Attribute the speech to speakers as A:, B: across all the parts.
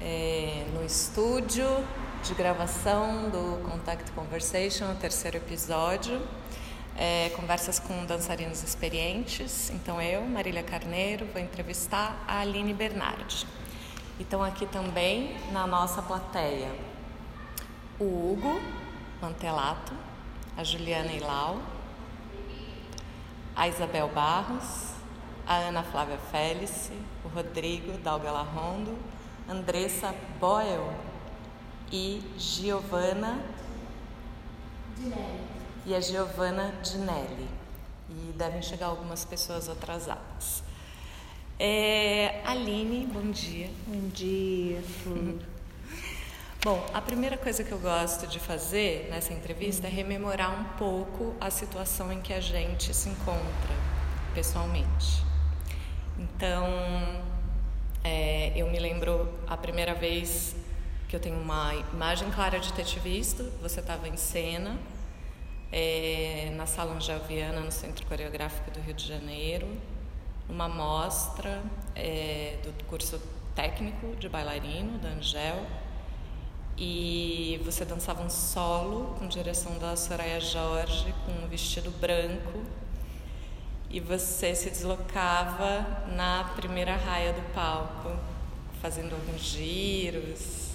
A: É, no estúdio de gravação do Contact Conversation, o terceiro episódio. É, conversas com dançarinos experientes. Então, eu, Marília Carneiro, vou entrevistar a Aline Bernardi. Então, aqui também na nossa plateia, o Hugo Mantelato, a Juliana Ilau, a Isabel Barros, a Ana Flávia Félice, o Rodrigo Dalgala Rondo, Andressa Boyle e Giovana e a Giovana Dinelli. E devem chegar algumas pessoas atrasadas. É, Aline, bom dia.
B: Bom dia, Flor.
A: Bom, a primeira coisa que eu gosto de fazer nessa entrevista é rememorar um pouco a situação em que a gente se encontra pessoalmente. Então, é, eu me lembro a primeira vez que eu tenho uma imagem clara de ter te visto, você estava em cena, é, na Sala Angel Viana, no Centro Coreográfico do Rio de Janeiro, uma mostra é, do curso técnico de bailarino da Angel. E você dançava um solo com direção da Soraya Jorge com um vestido branco e você se deslocava na primeira raia do palco fazendo alguns giros.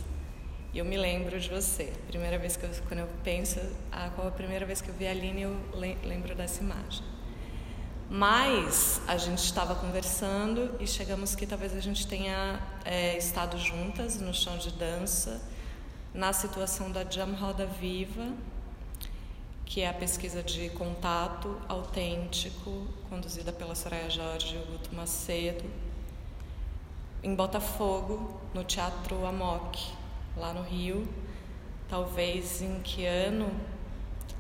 A: E eu me lembro de você. Primeira vez que eu, quando eu penso a qual a primeira vez que eu vi a Aline eu lembro dessa imagem. Mas a gente estava conversando e chegamos que talvez a gente tenha é, estado juntas no chão de dança na situação da Jam Roda Viva, que é a pesquisa de contato autêntico, conduzida pela Soraya Jorge e Guto Macedo, em Botafogo, no Teatro Amok, lá no Rio. Talvez em que ano?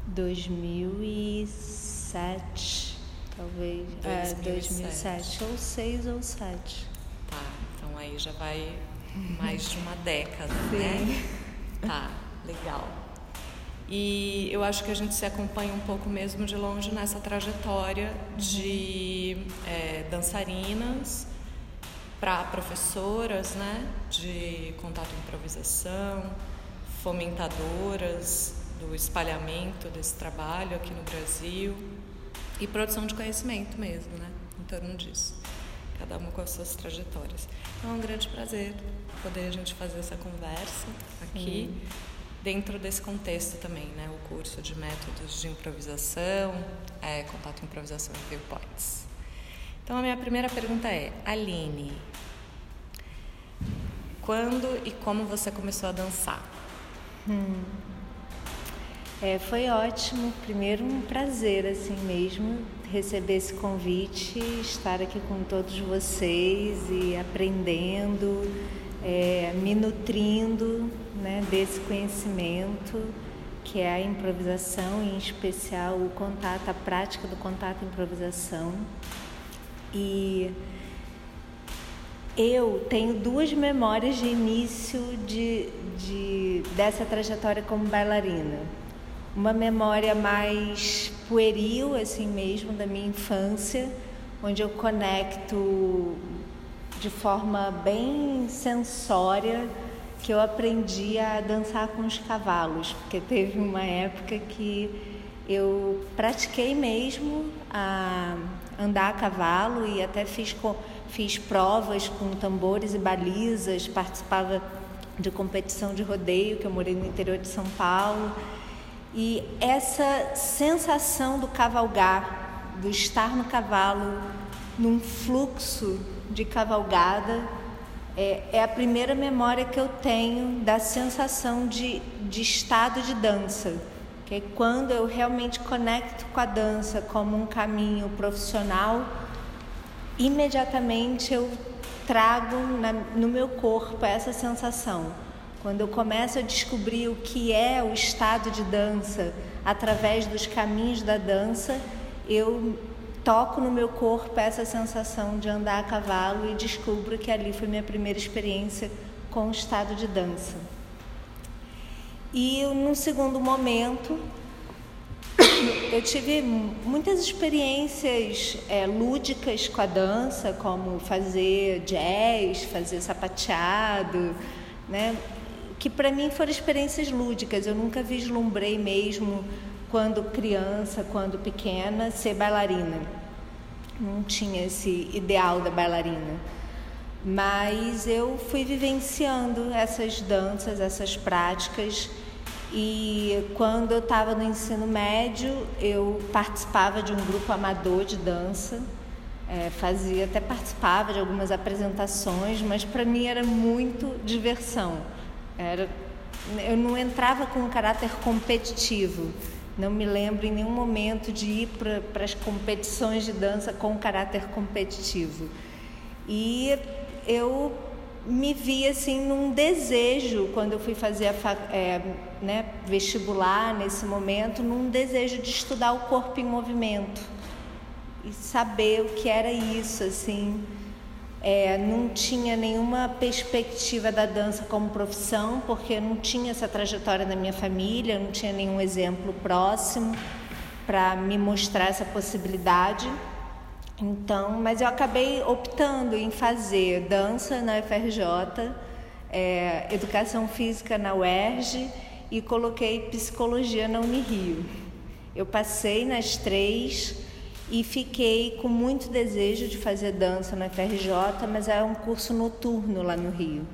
B: 2007, talvez. 2007. É, 2007, ou 6 ou 7.
A: Tá, então aí já vai mais de uma década,
B: Sim.
A: né? Tá, legal. E eu acho que a gente se acompanha um pouco mesmo de longe nessa trajetória de é, dançarinas para professoras, né, de contato e improvisação, fomentadoras do espalhamento desse trabalho aqui no Brasil e produção de conhecimento mesmo, né, em torno disso. Cada uma com as suas trajetórias. Então é um grande prazer poder a gente fazer essa conversa aqui. Dentro desse contexto também, né? O curso de métodos de improvisação, é, contato improvisação e viewpoints. Então a minha primeira pergunta é, Aline, quando e como você começou a dançar?
B: Hum. É, foi ótimo. Primeiro um prazer assim mesmo receber esse convite, estar aqui com todos vocês e aprendendo é, me nutrindo né, desse conhecimento que é a improvisação, em especial o contato, a prática do contato improvisação. E eu tenho duas memórias de início de, de, dessa trajetória como bailarina. Uma memória mais pueril, assim mesmo, da minha infância, onde eu conecto de forma bem sensória que eu aprendi a dançar com os cavalos, porque teve uma época que eu pratiquei mesmo a andar a cavalo e até fiz, fiz provas com tambores e balizas, participava de competição de rodeio, que eu morei no interior de São Paulo. E essa sensação do cavalgar, do estar no cavalo, num fluxo de cavalgada. É, é, a primeira memória que eu tenho da sensação de, de estado de dança, que é quando eu realmente conecto com a dança como um caminho profissional, imediatamente eu trago na, no meu corpo essa sensação. Quando eu começo a descobrir o que é o estado de dança através dos caminhos da dança, eu toco no meu corpo essa sensação de andar a cavalo e descubro que ali foi minha primeira experiência com o estado de dança. E num segundo momento, eu tive muitas experiências é, lúdicas com a dança, como fazer jazz, fazer sapateado, né? Que para mim foram experiências lúdicas. Eu nunca vislumbrei mesmo quando criança, quando pequena, ser bailarina. Não tinha esse ideal da bailarina. Mas eu fui vivenciando essas danças, essas práticas e quando eu estava no ensino médio, eu participava de um grupo amador de dança, é, fazia até participava de algumas apresentações, mas para mim era muito diversão. Era, eu não entrava com um caráter competitivo. Não me lembro em nenhum momento de ir para as competições de dança com caráter competitivo. E eu me vi assim num desejo quando eu fui fazer a, é, né, vestibular nesse momento, num desejo de estudar o corpo em movimento e saber o que era isso assim. É, não tinha nenhuma perspectiva da dança como profissão, porque não tinha essa trajetória na minha família, não tinha nenhum exemplo próximo para me mostrar essa possibilidade. Então, mas eu acabei optando em fazer dança na UFRJ, é, educação física na UERJ e coloquei psicologia na Unirio. Eu passei nas três e fiquei com muito desejo de fazer dança na UFRJ, mas era um curso noturno lá no Rio.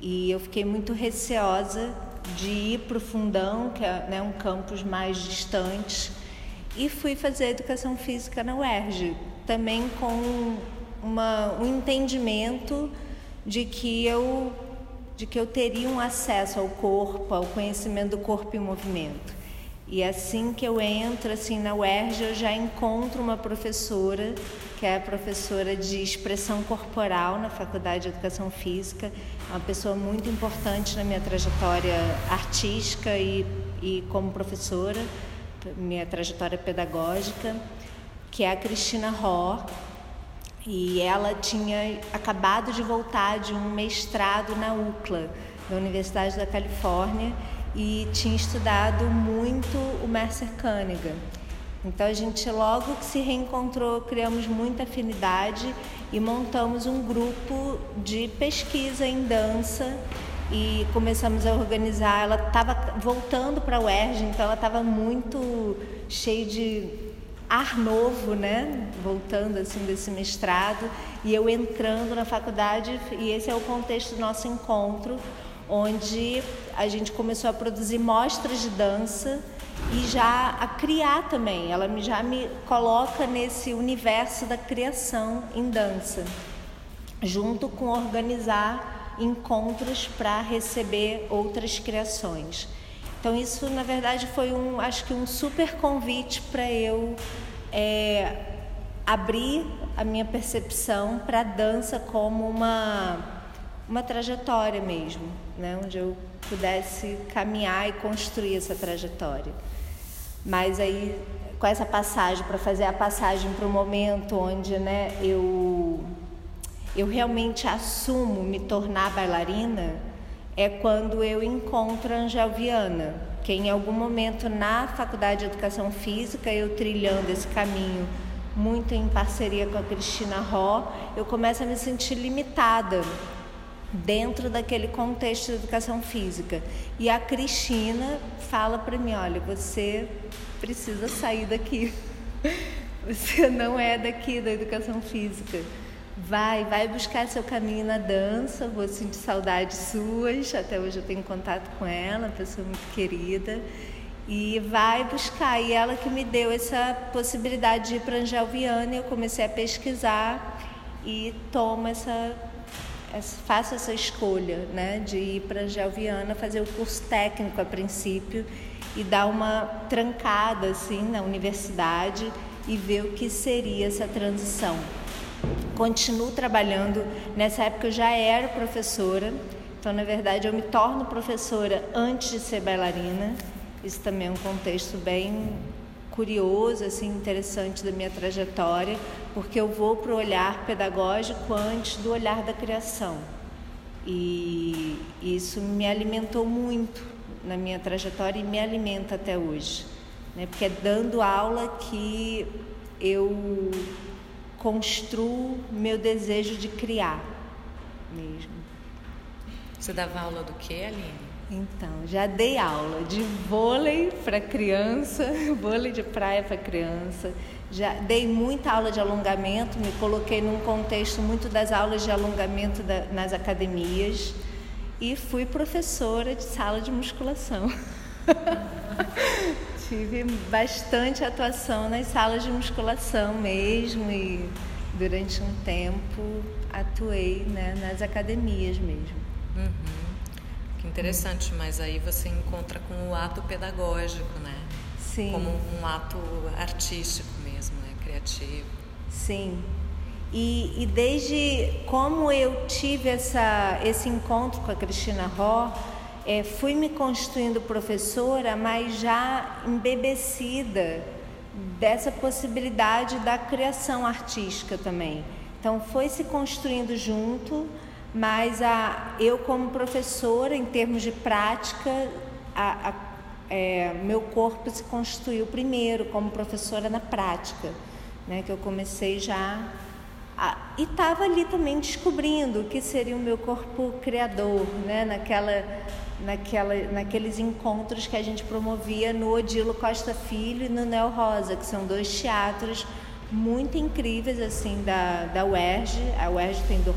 B: E eu fiquei muito receosa de ir para o Fundão, que é né, um campus mais distante, e fui fazer educação física na UERJ, também com uma, um entendimento de que eu de que eu teria um acesso ao corpo, ao conhecimento do corpo em movimento. E assim que eu entro assim na UERJ, eu já encontro uma professora, que é a professora de expressão corporal na Faculdade de Educação Física, uma pessoa muito importante na minha trajetória artística e, e como professora, minha trajetória pedagógica que é a Cristina Ró, e ela tinha acabado de voltar de um mestrado na UCLA, da Universidade da Califórnia, e tinha estudado muito o Mercer Cunningham. Então a gente logo que se reencontrou, criamos muita afinidade e montamos um grupo de pesquisa em dança e começamos a organizar. Ela estava voltando para a UERJ, então ela estava muito cheia de ar novo, né? Voltando assim desse mestrado e eu entrando na faculdade e esse é o contexto do nosso encontro, onde a gente começou a produzir mostras de dança e já a criar também. Ela já me coloca nesse universo da criação em dança, junto com organizar encontros para receber outras criações. Então isso na verdade foi um, acho que um super convite para eu é, abrir a minha percepção para a dança como uma uma trajetória mesmo, né? Onde eu pudesse caminhar e construir essa trajetória. Mas aí com essa passagem para fazer a passagem para o momento onde, né, eu eu realmente assumo me tornar bailarina é quando eu encontro a Angel Viana, que em algum momento na Faculdade de Educação Física, eu trilhando esse caminho muito em parceria com a Cristina Ró, eu começo a me sentir limitada dentro daquele contexto de educação física. E a Cristina fala para mim, olha, você precisa sair daqui. Você não é daqui da educação física. Vai, vai buscar seu caminho na dança. Vou sentir saudades suas. Até hoje eu tenho contato com ela, pessoa muito querida. E vai buscar. E ela que me deu essa possibilidade de ir para Angel Viana. Eu comecei a pesquisar e tomo essa, faço essa escolha, né, de ir para Angel Viana fazer o curso técnico a princípio e dar uma trancada assim na universidade e ver o que seria essa transição continuo trabalhando. Nessa época eu já era professora, então na verdade eu me torno professora antes de ser bailarina. Isso também é um contexto bem curioso, assim, interessante da minha trajetória, porque eu vou para o olhar pedagógico antes do olhar da criação. E isso me alimentou muito na minha trajetória e me alimenta até hoje. né? porque é dando aula que eu construo meu desejo de criar mesmo.
A: Você dava aula do que, Aline?
B: Então, já dei aula de vôlei para criança, vôlei de praia para criança. Já dei muita aula de alongamento, me coloquei num contexto muito das aulas de alongamento da, nas academias e fui professora de sala de musculação. Tive bastante atuação nas salas de musculação mesmo e durante um tempo atuei né, nas academias mesmo.
A: Uhum. Que interessante, mas aí você encontra com o ato pedagógico, né?
B: Sim.
A: Como um ato artístico mesmo, né? Criativo.
B: Sim. E, e desde como eu tive essa, esse encontro com a Cristina Ró, é, fui me constituindo professora, mas já embebecida dessa possibilidade da criação artística também. Então foi se construindo junto, mas a, eu como professora, em termos de prática, a, a, é, meu corpo se constituiu primeiro como professora na prática, né, que eu comecei já e estava ali também descobrindo o que seria o meu corpo criador, né, naquela naquela, naqueles encontros que a gente promovia no Odilo Costa Filho e no Neo Rosa, que são dois teatros muito incríveis assim da, da UERJ. A UERJ tem do,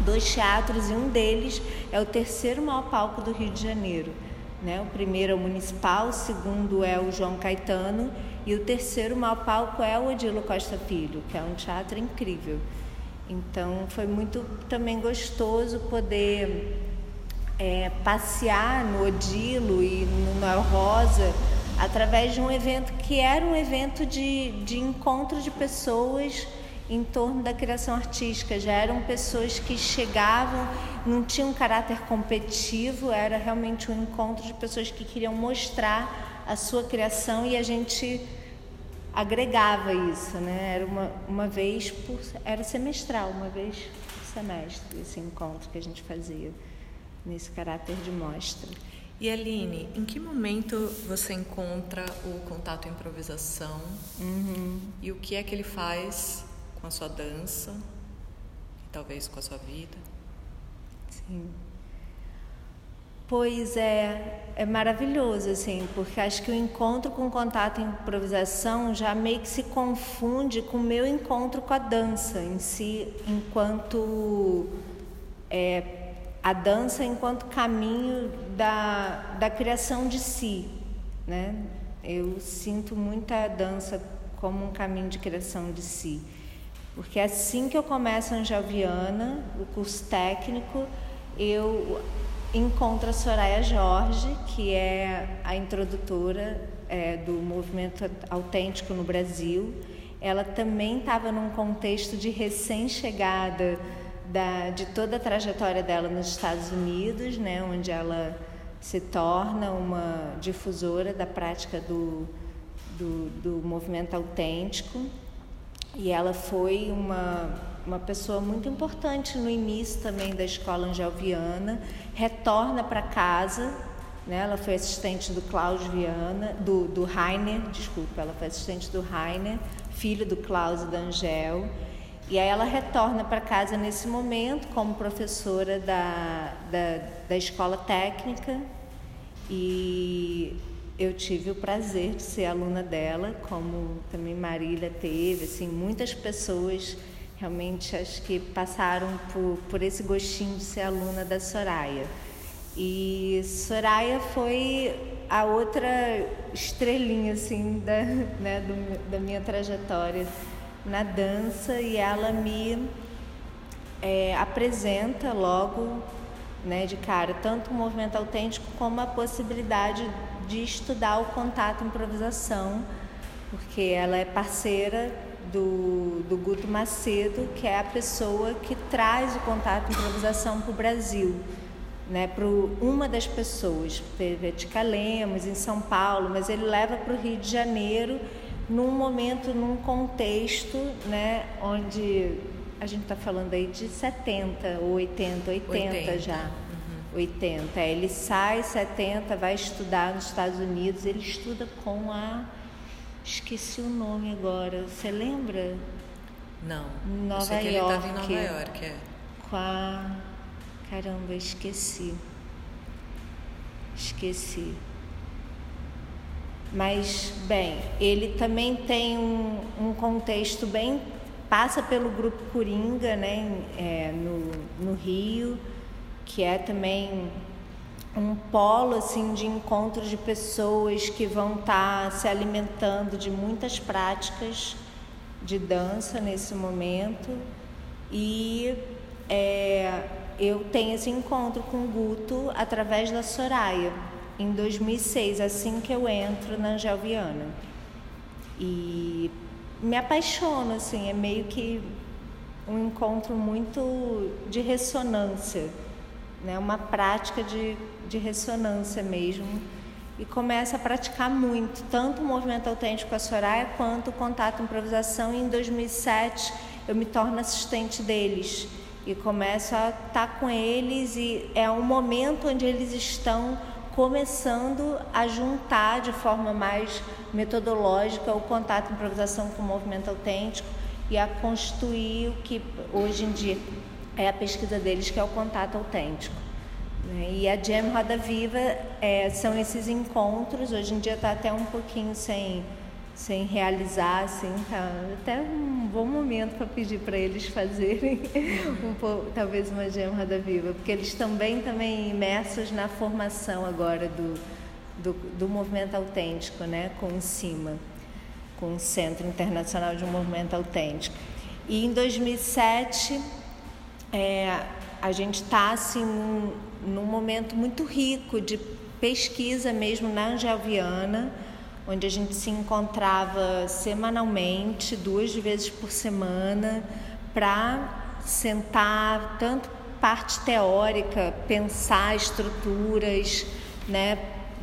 B: dois teatros e um deles é o terceiro maior palco do Rio de Janeiro. Né? O primeiro é o Municipal, o segundo é o João Caetano e o terceiro maior palco é o Odilo Costa Filho, que é um teatro incrível. Então foi muito também gostoso poder é, passear no Odilo e no Noel Rosa através de um evento que era um evento de, de encontro de pessoas em torno da criação artística. Já eram pessoas que chegavam, não tinham um caráter competitivo, era realmente um encontro de pessoas que queriam mostrar a sua criação e a gente agregava isso, né? Era uma, uma vez por era semestral, uma vez por semestre esse encontro que a gente fazia nesse caráter de mostra.
A: E Aline, em que momento você encontra o contato improvisação
B: uhum.
A: e o que é que ele faz com a sua dança e talvez com a sua vida?
B: Sim. Pois é, é maravilhoso, assim, porque acho que o encontro com o contato em improvisação já meio que se confunde com o meu encontro com a dança em si, enquanto é, a dança enquanto caminho da, da criação de si. Né? Eu sinto muita dança como um caminho de criação de si. Porque assim que eu começo a Angelviana, o curso técnico, eu encontro a Soraya Jorge, que é a introdutora é, do movimento autêntico no Brasil. Ela também estava num contexto de recém-chegada da, de toda a trajetória dela nos Estados Unidos, né, onde ela se torna uma difusora da prática do, do, do movimento autêntico. E ela foi uma, uma pessoa muito importante no início também da escola angelviana, retorna para casa, né? ela foi assistente do Klaus Viana, do, do Rainer, desculpa, ela foi assistente do Rainer, filho do Klaus e da Angel, e aí ela retorna para casa nesse momento como professora da, da, da escola técnica e eu tive o prazer de ser aluna dela, como também Marília teve, assim, muitas pessoas realmente acho que passaram por, por esse gostinho de ser aluna da Soraya. E Soraya foi a outra estrelinha assim da, né, do, da minha trajetória na dança e ela me é, apresenta logo né, de cara tanto o movimento autêntico como a possibilidade de estudar o contato improvisação, porque ela é parceira do, do Guto Macedo, que é a pessoa que traz o contato improvisação para o Brasil. Né, para uma das pessoas, teve a Tica Lemos em São Paulo, mas ele leva para o Rio de Janeiro num momento, num contexto, né, onde a gente está falando aí de 70 ou 80, 80, 80. já. Uhum. 80. Ele sai 70, vai estudar nos Estados Unidos, ele estuda com a Esqueci o nome agora. Você lembra?
A: Não.
B: Nova York.
A: ele estava em Nova York, é.
B: Com a. Caramba, esqueci. Esqueci. Mas, bem, ele também tem um, um contexto bem. passa pelo grupo Coringa, né, é, no, no Rio, que é também um polo assim de encontro de pessoas que vão estar tá se alimentando de muitas práticas de dança nesse momento. E é, eu tenho esse encontro com o Guto através da Soraya em 2006 assim que eu entro na Angel Viana e me apaixono assim é meio que um encontro muito de ressonância né uma prática de de ressonância mesmo. E começa a praticar muito, tanto o movimento autêntico com a Soraya quanto o contato improvisação. E em 2007 eu me torno assistente deles e começo a estar com eles e é um momento onde eles estão começando a juntar de forma mais metodológica o contato improvisação com o movimento autêntico e a constituir o que hoje em dia é a pesquisa deles, que é o contato autêntico. Né? E a Jam Roda Viva é, são esses encontros, hoje em dia está até um pouquinho sem, sem realizar, assim, tá até um bom momento para pedir para eles fazerem um pouco, talvez uma Jam Roda Viva, porque eles também também imersos na formação agora do, do, do movimento autêntico, né, com o CIMA, com o Centro Internacional de Movimento Autêntico. E em 2007 é, a gente está assim num momento muito rico de pesquisa mesmo na Angelviana, onde a gente se encontrava semanalmente, duas vezes por semana, para sentar tanto parte teórica, pensar estruturas, né,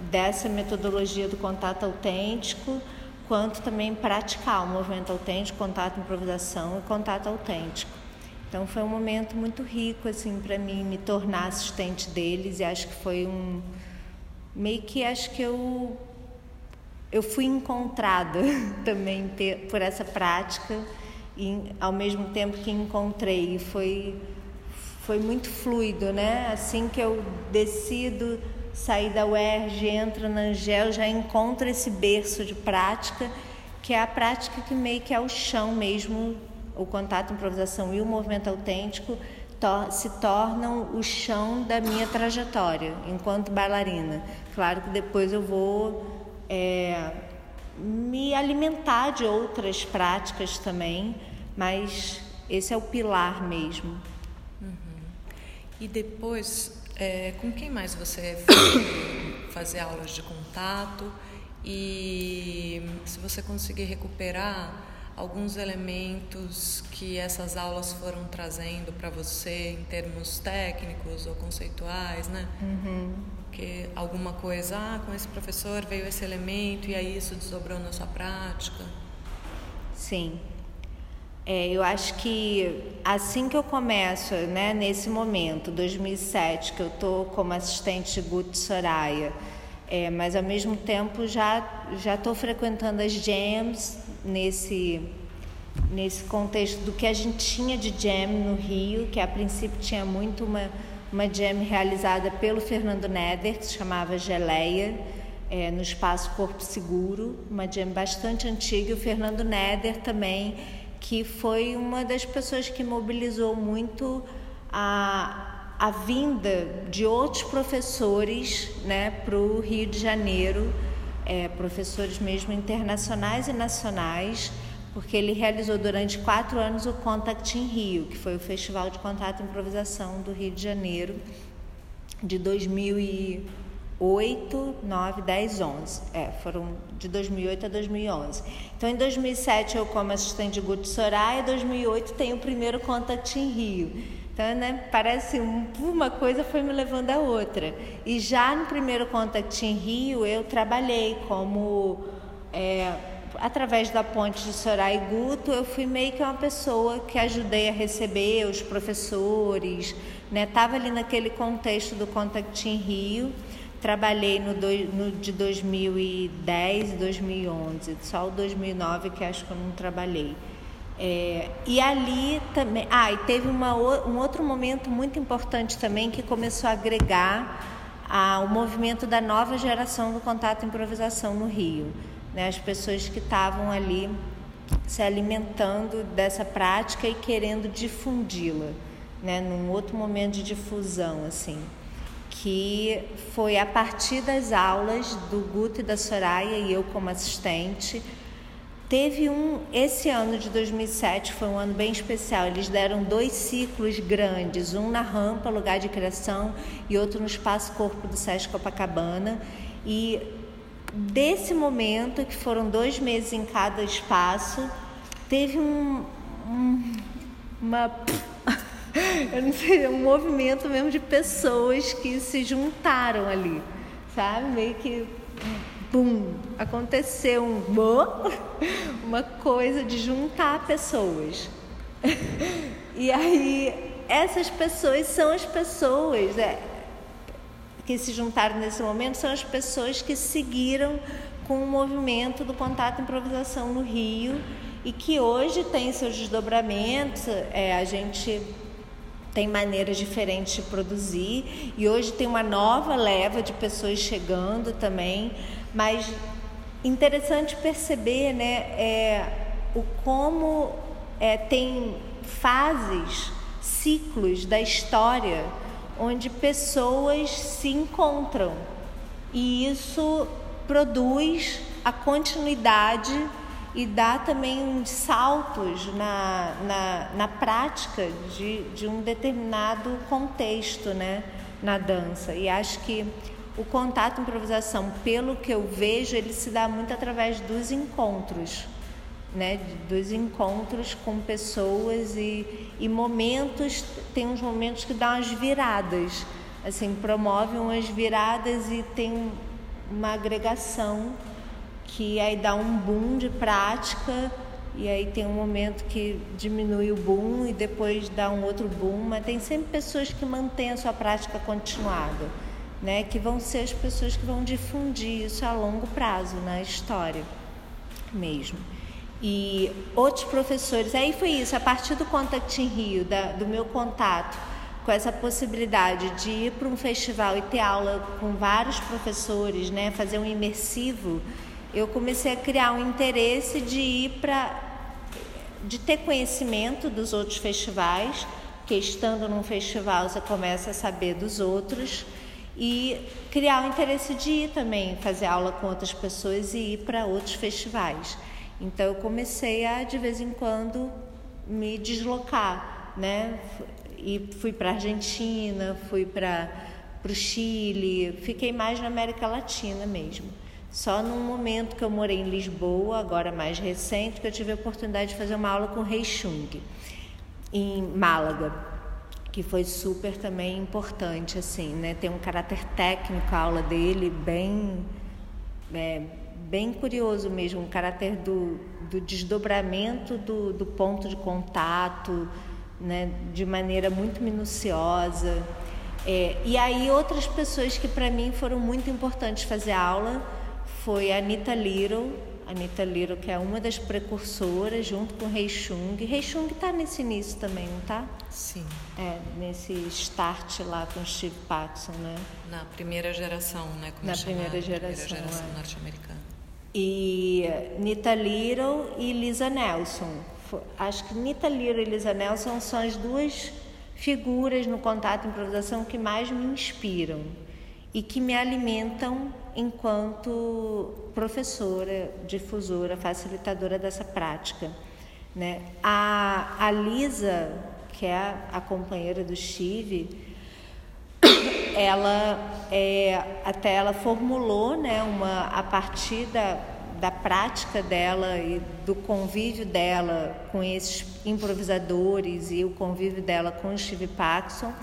B: dessa metodologia do contato autêntico, quanto também praticar o movimento autêntico, contato improvisação e contato autêntico. Então foi um momento muito rico assim para mim me tornar assistente deles e acho que foi um meio que acho que eu eu fui encontrada também ter, por essa prática e ao mesmo tempo que encontrei foi foi muito fluido, né? Assim que eu decido sair da UERJ, entro na Angel, já encontro esse berço de prática, que é a prática que meio que é o chão mesmo o contato, improvisação e o movimento autêntico se tornam o chão da minha trajetória enquanto bailarina. Claro que depois eu vou é, me alimentar de outras práticas também, mas esse é o pilar mesmo.
A: Uhum. E depois, é, com quem mais você fazer aulas de contato? E se você conseguir recuperar alguns elementos que essas aulas foram trazendo para você em termos técnicos ou conceituais, né?
B: Uhum.
A: Que alguma coisa, ah, com esse professor veio esse elemento e aí isso desdobrou na sua prática.
B: Sim. É, eu acho que assim que eu começo, né, nesse momento, 2007, que eu tô como assistente de Guto Soraya, é, mas ao mesmo tempo já já estou frequentando as jams nesse nesse contexto do que a gente tinha de jam no Rio, que a princípio tinha muito uma uma jam realizada pelo Fernando Neder, que se chamava Geleia, é, no espaço Corpo Seguro, uma jam bastante antiga. E o Fernando Neder também, que foi uma das pessoas que mobilizou muito a a vinda de outros professores né, para o Rio de Janeiro, é, professores mesmo internacionais e nacionais, porque ele realizou durante quatro anos o Contact em Rio, que foi o Festival de Contato e Improvisação do Rio de Janeiro, de 2008, 9, 10, 11. É, foram de 2008 a 2011. Então, em 2007 eu como assistente de Guto Soraya, em 2008 tem o primeiro Contact em Rio. Então, né, parece uma coisa foi me levando a outra. E já no primeiro Contact em Rio, eu trabalhei como, é, através da ponte de Soraya e Guto, eu fui meio que uma pessoa que ajudei a receber os professores, né, estava ali naquele contexto do Contact em Rio. trabalhei no, do, no de 2010 e 2011, só o 2009 que acho que eu não trabalhei. É, e ali também. Ah, e teve uma, um outro momento muito importante também que começou a agregar ao movimento da nova geração do contato improvisação no Rio. Né? As pessoas que estavam ali se alimentando dessa prática e querendo difundi-la, né? num outro momento de difusão, assim que foi a partir das aulas do Guto e da Soraya e eu como assistente. Teve um, esse ano de 2007 foi um ano bem especial. Eles deram dois ciclos grandes, um na rampa, lugar de criação, e outro no espaço corpo do Sesc Copacabana. E desse momento, que foram dois meses em cada espaço, teve um, um uma eu não sei, um movimento mesmo de pessoas que se juntaram ali, sabe? Meio que bum, aconteceu um uma coisa de juntar pessoas. E aí essas pessoas são as pessoas é, que se juntaram nesse momento, são as pessoas que seguiram com o movimento do contato e improvisação no Rio e que hoje tem seus desdobramentos. É, a gente tem maneiras diferentes de produzir e hoje tem uma nova leva de pessoas chegando também, mas interessante perceber, né, é, o como é, tem fases, ciclos da história onde pessoas se encontram e isso produz a continuidade e dá também saltos na, na, na prática de, de um determinado contexto né, na dança. E acho que o contato improvisação, pelo que eu vejo, ele se dá muito através dos encontros, né? Dos encontros com pessoas e, e momentos, tem uns momentos que dão as viradas, assim, promovem umas viradas e tem uma agregação que aí dá um boom de prática e aí tem um momento que diminui o boom e depois dá um outro boom, mas tem sempre pessoas que mantêm a sua prática continuada, né? Que vão ser as pessoas que vão difundir isso a longo prazo na história mesmo. E outros professores, aí foi isso, a partir do Contact em Rio, da, do meu contato com essa possibilidade de ir para um festival e ter aula com vários professores, né, fazer um imersivo, eu comecei a criar um interesse de ir para de ter conhecimento dos outros festivais, que estando num festival você começa a saber dos outros e criar o interesse de ir também fazer aula com outras pessoas e ir para outros festivais. Então eu comecei a de vez em quando me deslocar, né? E fui para Argentina, fui para o Chile, fiquei mais na América Latina mesmo. Só num momento que eu morei em Lisboa, agora mais recente, que eu tive a oportunidade de fazer uma aula com o Rei Chung, em Málaga, que foi super também importante, assim, né? Tem um caráter técnico a aula dele, bem, é, bem curioso mesmo, um caráter do, do desdobramento do, do ponto de contato, né? De maneira muito minuciosa. É, e aí outras pessoas que para mim foram muito importantes fazer aula foi a Anita Little, Anita Little, que é uma das precursoras, junto com Rei Chung. Rei Chung está nesse início também, não está?
A: Sim.
B: É, nesse start lá com Steve Paxson, né?
A: Na primeira geração, né?
B: Como Na primeira geração,
A: primeira geração é. norte-americana.
B: E Nita Little e Lisa Nelson. Acho que Nita Little e Lisa Nelson são as duas figuras no contato e improvisação que mais me inspiram e que me alimentam enquanto professora, difusora, facilitadora dessa prática. Né? A, a Lisa, que é a, a companheira do Steve, ela é, até ela formulou né, uma, a partir da, da prática dela e do convívio dela com esses improvisadores e o convívio dela com o Steve Paxson,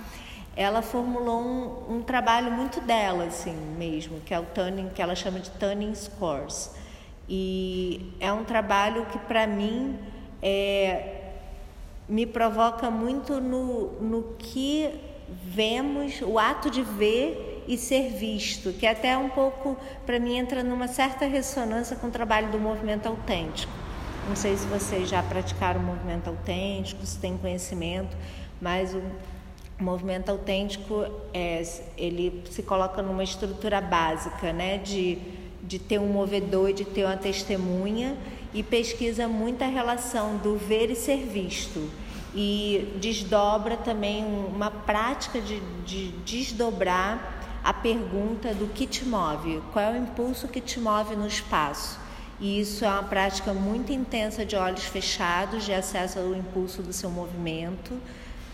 B: ela formulou um, um, trabalho muito dela, assim mesmo, que é o Turning, que ela chama de Turning Scores. E é um trabalho que, para mim, é, me provoca muito no, no que vemos, o ato de ver e ser visto, que até um pouco, para mim, entra numa certa ressonância com o trabalho do movimento autêntico. Não sei se vocês já praticaram o movimento autêntico, se têm conhecimento, mas o movimento autêntico é, ele se coloca numa estrutura básica, né, de, de ter um movedor, de ter uma testemunha e pesquisa muita relação do ver e ser visto. E desdobra também uma prática de, de desdobrar a pergunta do que te move, qual é o impulso que te move no espaço. E isso é uma prática muito intensa de olhos fechados, de acesso ao impulso do seu movimento,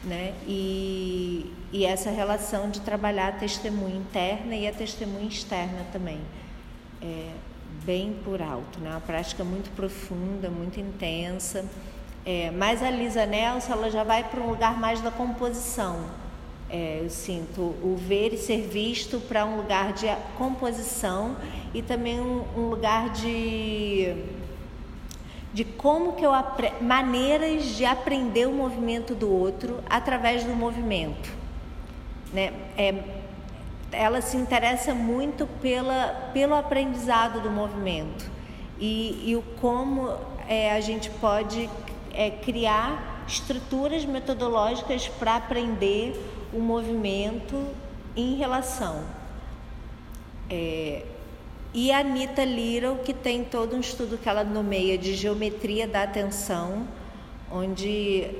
B: né? E, e essa relação de trabalhar a testemunha interna e a testemunha externa também. É bem por alto, né? Uma prática muito profunda, muito intensa. É, mas a Lisa Nelson ela já vai para um lugar mais da composição. É, eu sinto o ver e ser visto para um lugar de composição e também um, um lugar de de como que eu maneiras de aprender o movimento do outro através do movimento, né? É, ela se interessa muito pela, pelo aprendizado do movimento e, e o como é, a gente pode é, criar estruturas metodológicas para aprender o movimento em relação. É, e a Anita Little, que tem todo um estudo que ela nomeia de geometria da atenção, onde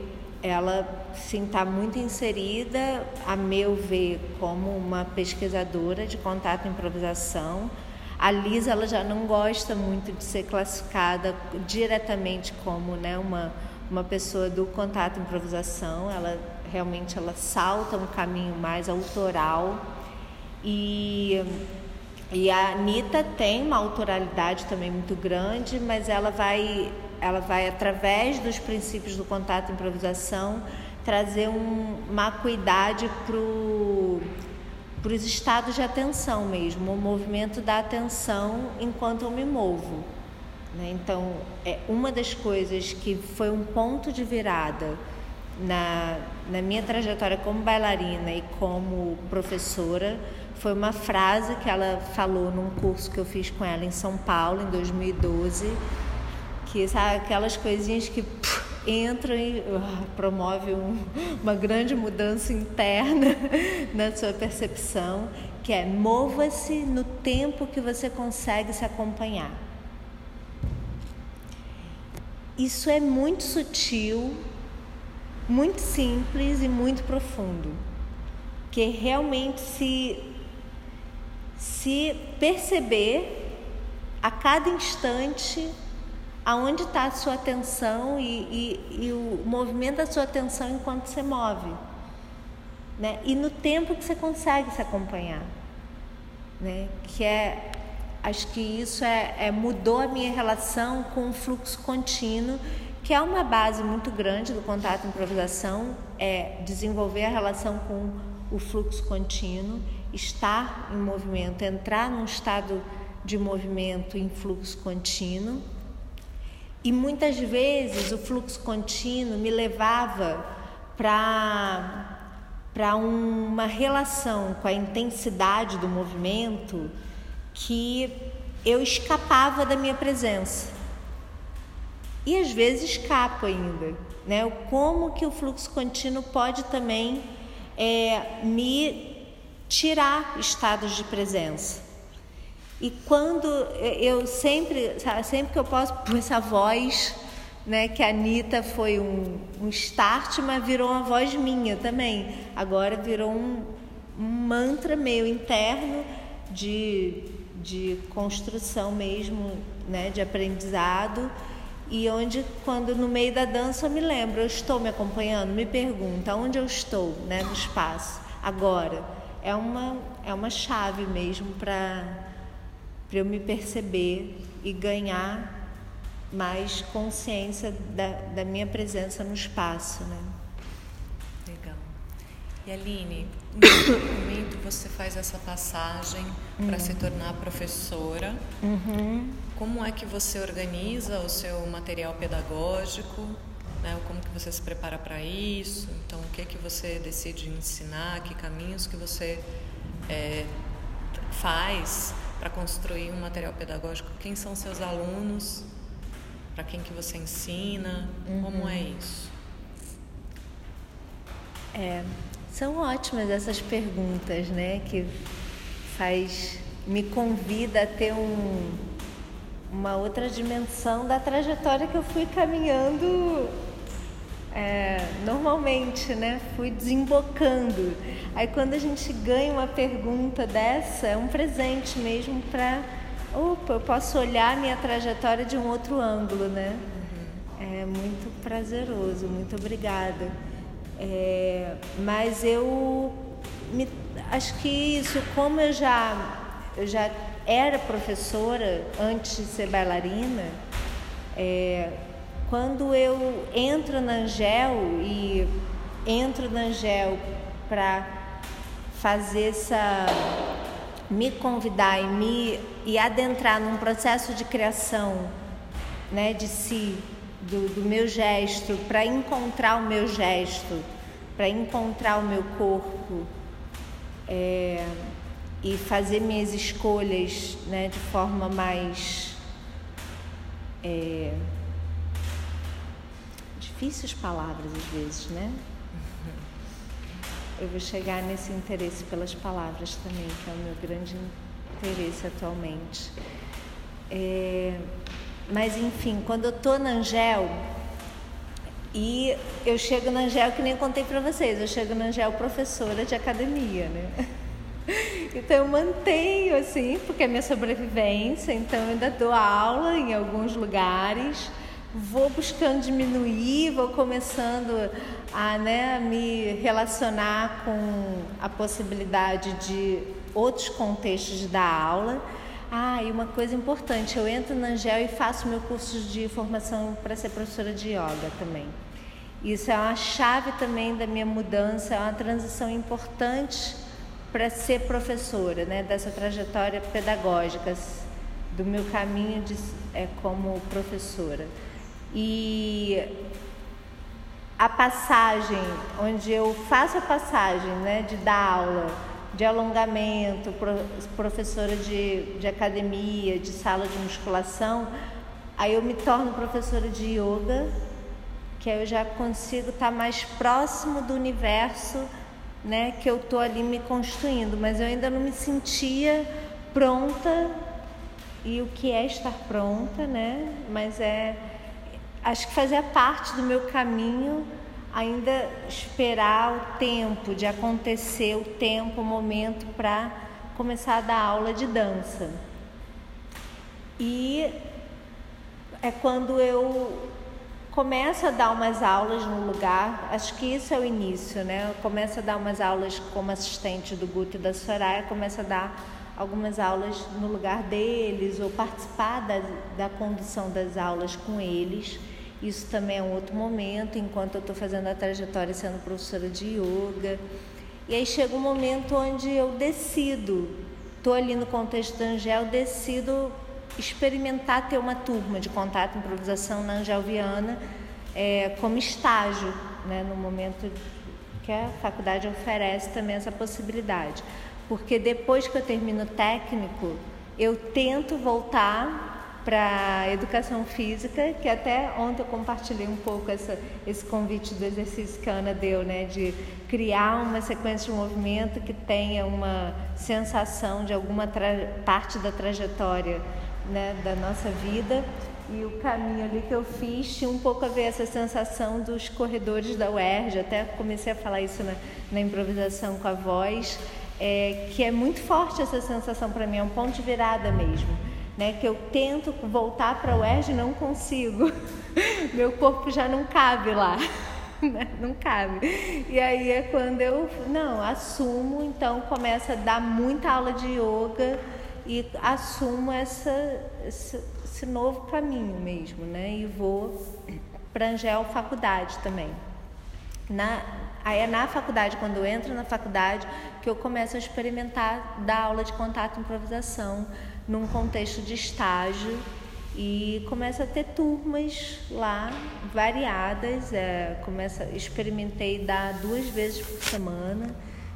B: ela está muito inserida, a meu ver, como uma pesquisadora de contato e improvisação. A Lisa ela já não gosta muito de ser classificada diretamente como né, uma, uma pessoa do contato e improvisação. Ela realmente ela salta um caminho mais autoral e e a Anitta tem uma autoralidade também muito grande, mas ela vai, ela vai através dos princípios do contato e improvisação, trazer um, uma acuidade para os estados de atenção mesmo, o movimento da atenção enquanto eu me movo. Né? Então, é uma das coisas que foi um ponto de virada na, na minha trajetória como bailarina e como professora foi uma frase que ela falou num curso que eu fiz com ela em São Paulo em 2012, que sabe aquelas coisinhas que entram e uh, promove um, uma grande mudança interna na sua percepção, que é mova-se no tempo que você consegue se acompanhar. Isso é muito sutil, muito simples e muito profundo, que realmente se se perceber a cada instante aonde está a sua atenção e, e, e, o movimento da sua atenção enquanto você move. Né? E no tempo que você consegue se acompanhar. Né? Que é, acho que isso é, é mudou a minha relação com o fluxo contínuo, que é uma base muito grande do contato improvisação, é desenvolver a relação com o fluxo contínuo estar em movimento, entrar num estado de movimento em fluxo contínuo. E muitas vezes o fluxo contínuo me levava para para uma relação com a intensidade do movimento que eu escapava da minha presença. E às vezes escapo ainda, né? Como que o fluxo contínuo pode também é, me tirar estados de presença. E quando eu sempre, sempre que eu posso, por essa voz, né, que a Anitta foi um, um start, mas virou uma voz minha também. Agora virou um, um mantra meio interno de, de construção mesmo, né, de aprendizado. E onde, quando no meio da dança, eu me lembro, eu estou me acompanhando, me pergunta onde eu estou, né, no espaço, agora é uma, é uma chave mesmo para eu me perceber e ganhar mais consciência da, da minha presença no espaço, né?
A: Legal. E Aline, no momento você faz essa passagem uhum. para se tornar professora. Uhum. Como é que você organiza o seu material pedagógico? Né? Como que você se prepara para isso? Então, o que é que você decide ensinar? Que caminhos que você é, faz para construir um material pedagógico? Quem são seus alunos? Para quem que você ensina? Uhum. Como é isso?
B: É, são ótimas essas perguntas, né? Que faz me convida a ter um, uma outra dimensão da trajetória que eu fui caminhando é, normalmente, né? Fui desembocando. Aí quando a gente ganha uma pergunta dessa, é um presente mesmo para, opa, eu posso olhar a minha trajetória de um outro ângulo, né? Uhum. É muito prazeroso. Muito obrigada. É, mas eu me, acho que isso, como eu já eu já era professora antes de ser bailarina. É, quando eu entro na Angel e entro na Angel para fazer essa me convidar e me e adentrar num processo de criação, né, de si, do, do meu gesto, para encontrar o meu gesto, para encontrar o meu corpo. É, e fazer minhas escolhas né, de forma mais. É, difíceis palavras às vezes, né? Eu vou chegar nesse interesse pelas palavras também, que é o meu grande interesse atualmente. É, mas enfim, quando eu tô na Angel, e eu chego na Angel, que nem contei para vocês, eu chego na Angel professora de academia, né? Então eu mantenho assim, porque é minha sobrevivência, então eu ainda dou aula em alguns lugares, vou buscando diminuir, vou começando a né, me relacionar com a possibilidade de outros contextos da aula. Ah, e uma coisa importante, eu entro na Angel e faço meu curso de formação para ser professora de yoga também. Isso é uma chave também da minha mudança, é uma transição importante para ser professora, né, dessa trajetória pedagógica, do meu caminho de, é, como professora. E a passagem, onde eu faço a passagem né, de dar aula, de alongamento, professora de, de academia, de sala de musculação, aí eu me torno professora de yoga, que aí eu já consigo estar mais próximo do universo né, que eu tô ali me construindo, mas eu ainda não me sentia pronta e o que é estar pronta, né? Mas é acho que fazia parte do meu caminho ainda esperar o tempo de acontecer, o tempo, o momento para começar a dar aula de dança. E é quando eu começo a dar umas aulas no lugar, acho que isso é o início, né? Eu começo a dar umas aulas como assistente do Guto e da Soraya, começo a dar algumas aulas no lugar deles ou participar da, da condução das aulas com eles. Isso também é um outro momento, enquanto eu estou fazendo a trajetória sendo professora de yoga. E aí chega um momento onde eu decido, estou ali no contexto da Angel, decido experimentar ter uma turma de contato improvisação na Angel Viana é, como estágio, né, no momento que a faculdade oferece também essa possibilidade. Porque depois que eu termino o técnico, eu tento voltar para educação física, que até ontem eu compartilhei um pouco essa, esse convite do exercício que a Ana deu, né, de criar uma sequência de movimento que tenha uma sensação de alguma parte da trajetória né, da nossa vida. E o caminho ali que eu fiz tinha um pouco a ver essa sensação dos corredores da UERJ, até comecei a falar isso na, na improvisação com a voz, é, que é muito forte essa sensação para mim, é um ponto de virada mesmo, né, que eu tento voltar para a UERJ e não consigo, meu corpo já não cabe lá. Né, não cabe. E aí é quando eu, não, assumo, então começa a dar muita aula de yoga, e assumo essa, esse, esse novo caminho mesmo, né? E vou para Angel Faculdade também. Na, aí é na faculdade, quando eu entro na faculdade, que eu começo a experimentar dar aula de contato e improvisação num contexto de estágio e começo a ter turmas lá variadas. É, começa, experimentei dar duas vezes por semana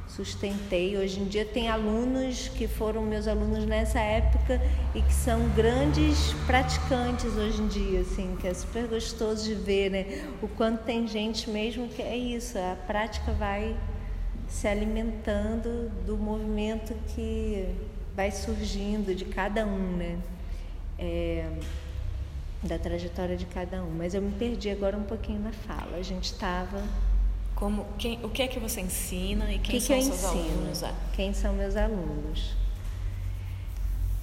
B: sustentei. Hoje em dia tem alunos que foram meus alunos nessa época e que são grandes praticantes hoje em dia, assim, que é super gostoso de ver, né? O quanto tem gente mesmo que é isso, a prática vai se alimentando do movimento que vai surgindo de cada um, né? É, da trajetória de cada um. Mas eu me perdi agora um pouquinho na fala. A gente estava
A: como, quem, o que é que você ensina e quem que são que seus ensino? alunos? É?
B: Quem são meus alunos?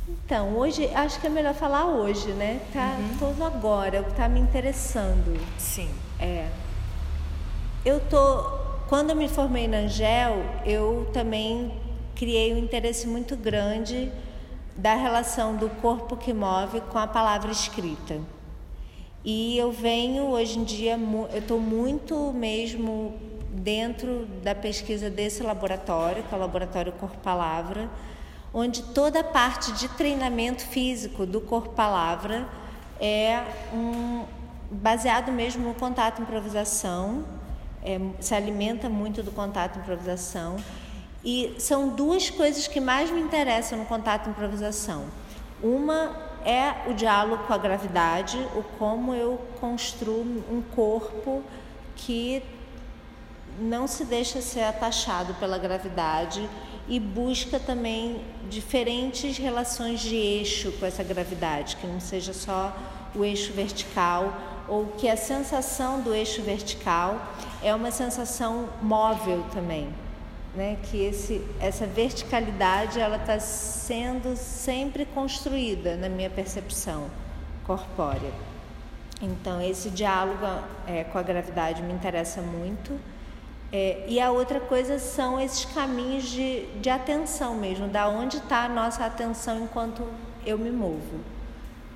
B: Então, hoje, acho que é melhor falar hoje, né? Tá uhum. todo agora, o que está me interessando.
A: Sim.
B: É. Eu tô, quando eu me formei na Angel, eu também criei um interesse muito grande da relação do corpo que move com a palavra escrita. E eu venho hoje em dia, eu estou muito mesmo dentro da pesquisa desse laboratório, que é o Laboratório Corpo Palavra, onde toda a parte de treinamento físico do Corpo Palavra é um, baseado mesmo no contato improvisação, é, se alimenta muito do contato improvisação. E são duas coisas que mais me interessam no contato improvisação. Uma é o diálogo com a gravidade, o como eu construo um corpo que não se deixa ser atachado pela gravidade e busca também diferentes relações de eixo com essa gravidade, que não seja só o eixo vertical ou que a sensação do eixo vertical é uma sensação móvel também né, que esse, essa verticalidade ela está sendo sempre construída na minha percepção corpórea. Então esse diálogo é, com a gravidade me interessa muito. É, e a outra coisa são esses caminhos de, de atenção mesmo, da onde está a nossa atenção enquanto eu me movo.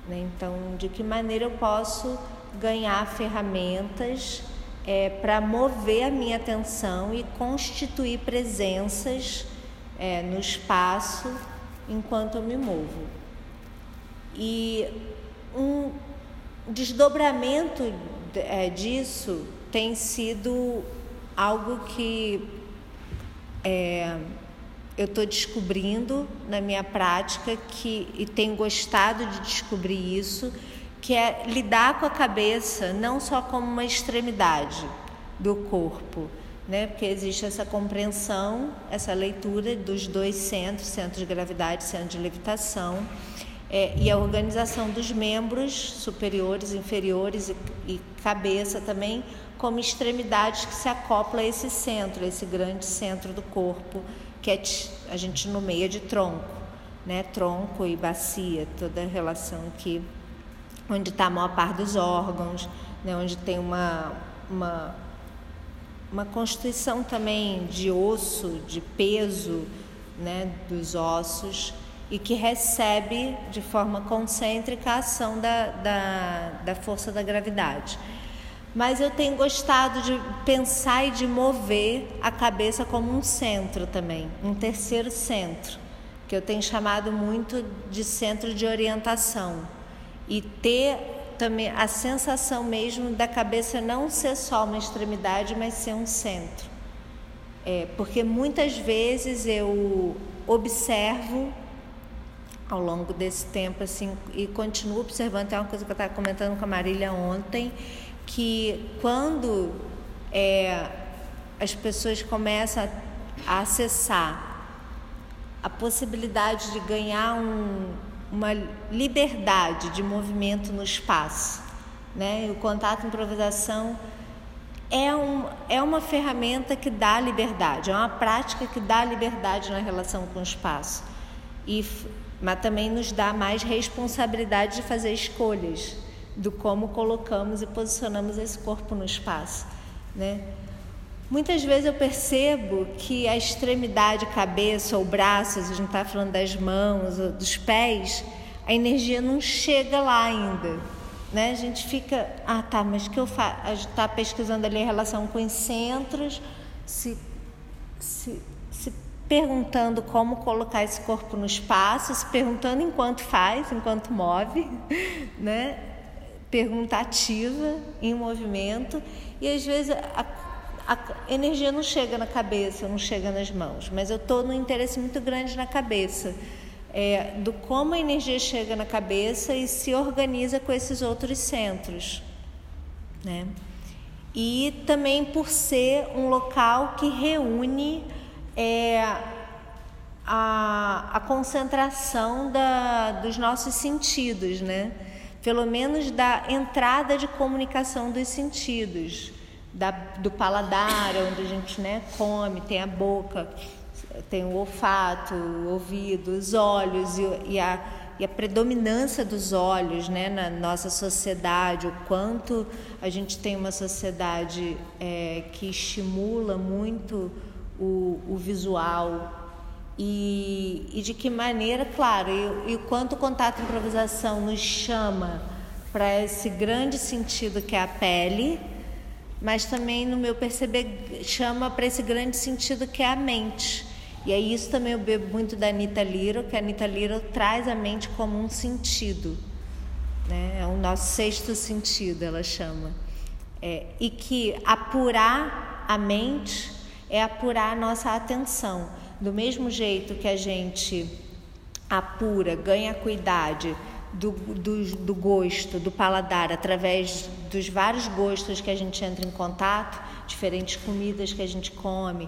B: Né? Então, de que maneira eu posso ganhar ferramentas é, para mover a minha atenção e constituir presenças é, no espaço enquanto eu me movo. E um desdobramento é, disso tem sido algo que é, eu estou descobrindo na minha prática que, e tenho gostado de descobrir isso que é lidar com a cabeça não só como uma extremidade do corpo, né? Porque existe essa compreensão, essa leitura dos dois centros, centro de gravidade, centro de levitação, é, e a organização dos membros superiores, inferiores e, e cabeça também como extremidades que se acoplam a esse centro, a esse grande centro do corpo que é, a gente nomeia de tronco, né? Tronco e bacia, toda a relação que onde está a maior parte dos órgãos, né, onde tem uma, uma, uma constituição também de osso, de peso né, dos ossos e que recebe de forma concêntrica a ação da, da, da força da gravidade. Mas eu tenho gostado de pensar e de mover a cabeça como um centro também, um terceiro centro, que eu tenho chamado muito de centro de orientação e ter também a sensação mesmo da cabeça não ser só uma extremidade, mas ser um centro. É, porque muitas vezes eu observo ao longo desse tempo assim e continuo observando, é uma coisa que eu estava comentando com a Marília ontem, que quando é, as pessoas começam a, acessar a possibilidade de ganhar um, uma liberdade de movimento no espaço. Né? O contato improvisação é, um, é uma ferramenta que dá liberdade, é uma prática que dá liberdade na relação com o espaço. E, mas também nos dá mais responsabilidade de fazer escolhas do como colocamos e posicionamos esse corpo no espaço. Né? Muitas vezes eu percebo que a extremidade, cabeça ou braços, a gente está falando das mãos dos pés, a energia não chega lá ainda. Né? A gente fica, ah tá, mas que eu faço? A gente está pesquisando ali a relação com os centros, se, se, se perguntando como colocar esse corpo no espaço, se perguntando enquanto faz, enquanto move, né? pergunta ativa, em movimento, e às vezes a a energia não chega na cabeça, não chega nas mãos, mas eu estou num interesse muito grande na cabeça. É, do como a energia chega na cabeça e se organiza com esses outros centros. Né? E também por ser um local que reúne é, a, a concentração da, dos nossos sentidos, né? pelo menos da entrada de comunicação dos sentidos da, do paladar, onde a gente né, come, tem a boca, tem o olfato, o ouvido, os olhos e, e, a, e a predominância dos olhos né, na nossa sociedade, o quanto a gente tem uma sociedade é, que estimula muito o, o visual. E, e, de que maneira, claro, e, o quanto o contato improvisação nos chama para esse grande sentido que é a pele, mas também no meu perceber chama para esse grande sentido que é a mente. E aí isso também eu bebo muito da Anitta Liro, que a Anitta Liro traz a mente como um sentido, né? é o nosso sexto sentido, ela chama. É, e que apurar a mente é apurar a nossa atenção. Do mesmo jeito que a gente apura, ganha cuidado do, do, do, gosto, do paladar, através dos vários gostos que a gente entra em contato, diferentes comidas que a gente come,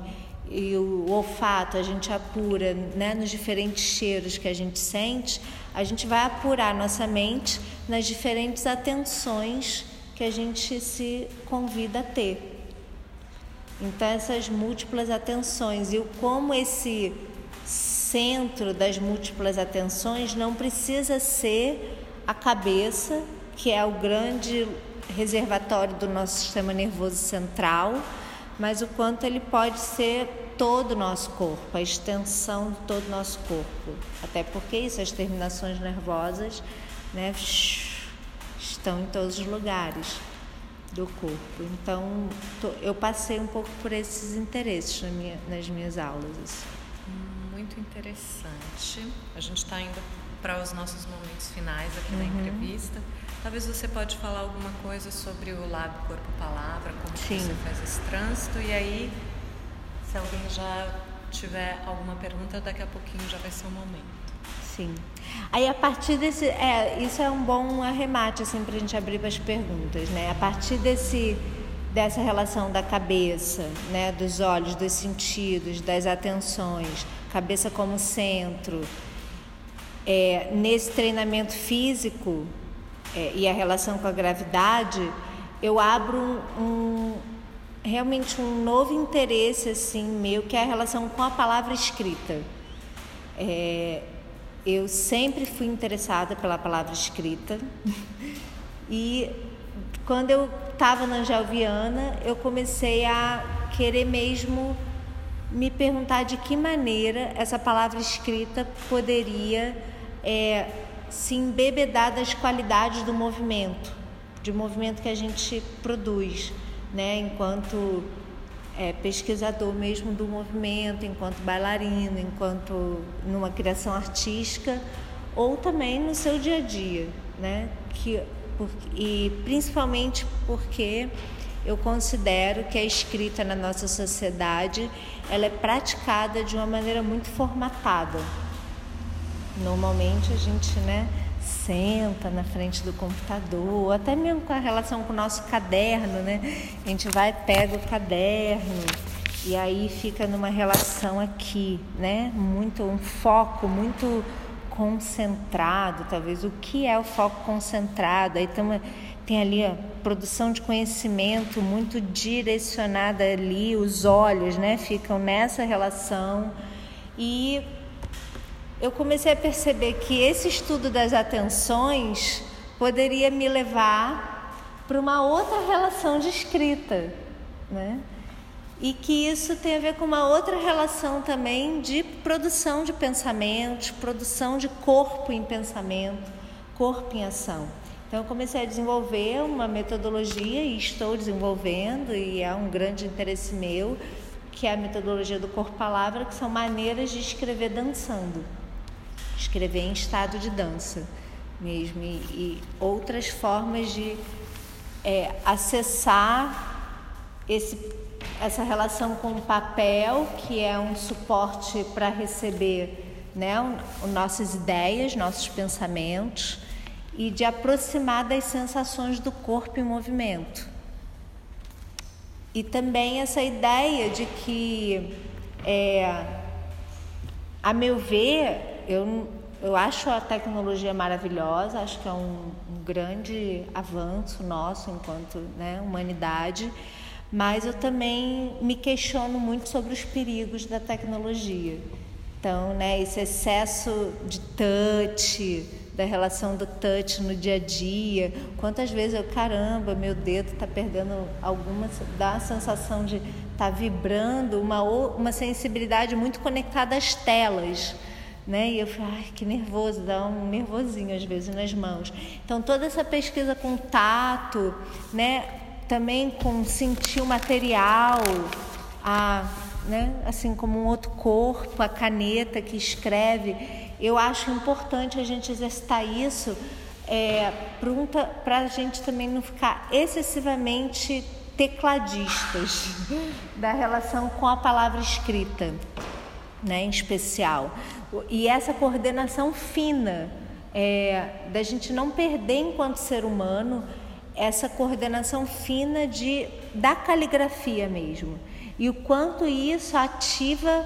B: e o olfato a gente apura né, nos diferentes cheiros que a gente sente, a gente vai apurar nossa mente nas diferentes atenções que a gente se convida a ter. Então, essas múltiplas atenções e o como esse centro das múltiplas atenções não precisa ser a cabeça, que é o grande reservatório do nosso sistema nervoso central, mas o quanto ele pode ser todo o nosso corpo, a extensão de todo o nosso corpo. Até porque isso, as terminações nervosas, né, estão em todos os lugares do corpo. Então, eu passei um pouco por esses interesses nas minhas aulas.
A: Muito interessante. A gente está indo para os nossos momentos finais aqui uhum. na entrevista. Talvez você pode falar alguma coisa sobre o lábio, corpo, palavra, como você faz esse trânsito. E aí, se alguém já tiver alguma pergunta, daqui a pouquinho já vai ser o momento.
B: Sim. Aí a partir desse, é, isso é um bom arremate assim para a gente abrir para as perguntas, né? A partir desse dessa relação da cabeça, né, dos olhos, dos sentidos, das atenções, cabeça como centro. É, nesse treinamento físico é, e a relação com a gravidade, eu abro um, um, realmente um novo interesse assim meu, que é a relação com a palavra escrita. É, eu sempre fui interessada pela palavra escrita e quando eu estava na Angel Viana, eu comecei a querer mesmo me perguntar de que maneira essa palavra escrita poderia é, se embebedar das qualidades do movimento, de movimento que a gente produz, né, enquanto é, pesquisador mesmo do movimento, enquanto bailarino, enquanto numa criação artística ou também no seu dia a dia, né, que e principalmente porque eu considero que a escrita na nossa sociedade ela é praticada de uma maneira muito formatada. Normalmente a gente, né, senta na frente do computador, até mesmo com a relação com o nosso caderno, né? A gente vai pega o caderno e aí fica numa relação aqui, né? Muito um foco muito concentrado, talvez. O que é o foco concentrado? Aí tamo, tem ali a produção de conhecimento muito direcionada ali, os olhos, né, ficam nessa relação. E eu comecei a perceber que esse estudo das atenções poderia me levar para uma outra relação de escrita, né? E que isso tem a ver com uma outra relação também de produção de pensamentos, produção de corpo em pensamento, corpo em ação. Então eu comecei a desenvolver uma metodologia e estou desenvolvendo e é um grande interesse meu, que é a metodologia do corpo-palavra, que são maneiras de escrever dançando. Escrever em estado de dança mesmo e, e outras formas de é, acessar esse essa relação com o papel, que é um suporte para receber né, nossas ideias, nossos pensamentos, e de aproximar das sensações do corpo em movimento. E também essa ideia de que, é, a meu ver, eu, eu acho a tecnologia maravilhosa, acho que é um, um grande avanço nosso enquanto né, humanidade, mas eu também me questiono muito sobre os perigos da tecnologia. Então, né, esse excesso de touch, da relação do touch no dia a dia. Quantas vezes eu, caramba, meu dedo está perdendo alguma, dá a sensação de estar tá vibrando, uma, uma sensibilidade muito conectada às telas. Né? E eu falei, ai, que nervoso, dá um nervosinho às vezes nas mãos. Então, toda essa pesquisa com tato, né? Também com sentir o material, a, né? assim como um outro corpo, a caneta que escreve eu acho importante a gente exercitar isso é, para a gente também não ficar excessivamente tecladistas da relação com a palavra escrita, né, em especial. E essa coordenação fina, é, da gente não perder enquanto ser humano essa coordenação fina de da caligrafia mesmo. E o quanto isso ativa